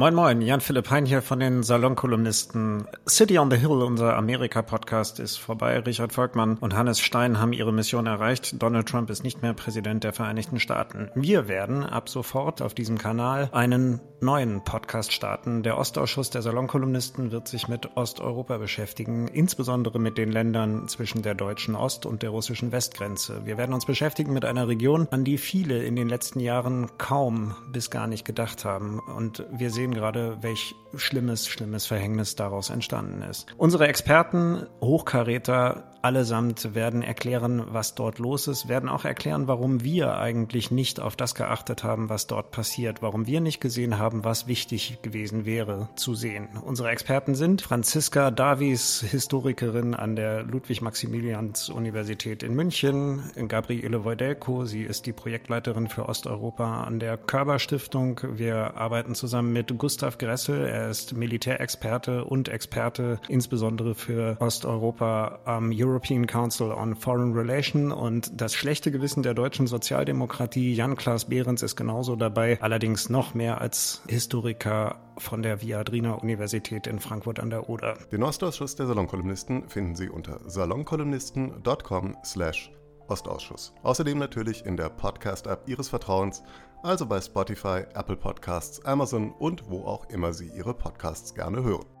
Moin Moin, Jan-Philipp Hein hier von den Salonkolumnisten. City on the Hill, unser Amerika-Podcast, ist vorbei. Richard Volkmann und Hannes Stein haben ihre Mission erreicht. Donald Trump ist nicht mehr Präsident der Vereinigten Staaten. Wir werden ab sofort auf diesem Kanal einen neuen Podcast starten. Der Ostausschuss der Salonkolumnisten wird sich mit Osteuropa beschäftigen, insbesondere mit den Ländern zwischen der deutschen Ost- und der russischen Westgrenze. Wir werden uns beschäftigen mit einer Region, an die viele in den letzten Jahren kaum bis gar nicht gedacht haben. Und wir sehen sehen gerade, welch schlimmes, schlimmes Verhängnis daraus entstanden ist. Unsere Experten, Hochkaräter, allesamt werden erklären, was dort los ist, werden auch erklären, warum wir eigentlich nicht auf das geachtet haben, was dort passiert, warum wir nicht gesehen haben, was wichtig gewesen wäre zu sehen. Unsere Experten sind Franziska Davies, Historikerin an der Ludwig-Maximilians-Universität in München, Gabriele Wojdelko, sie ist die Projektleiterin für Osteuropa an der Körber Stiftung. Wir arbeiten zusammen mit Gustav Gressel. Er ist Militärexperte und Experte insbesondere für Osteuropa am European Council on Foreign Relations und das schlechte Gewissen der deutschen Sozialdemokratie. Jan-Klaas Behrens ist genauso dabei, allerdings noch mehr als Historiker von der Viadrina Universität in Frankfurt an der Oder. Den Ostausschuss der Salonkolumnisten finden Sie unter salonkolumnisten.com slash Ostausschuss. Außerdem natürlich in der Podcast-App Ihres Vertrauens, also bei Spotify, Apple Podcasts, Amazon und wo auch immer Sie Ihre Podcasts gerne hören.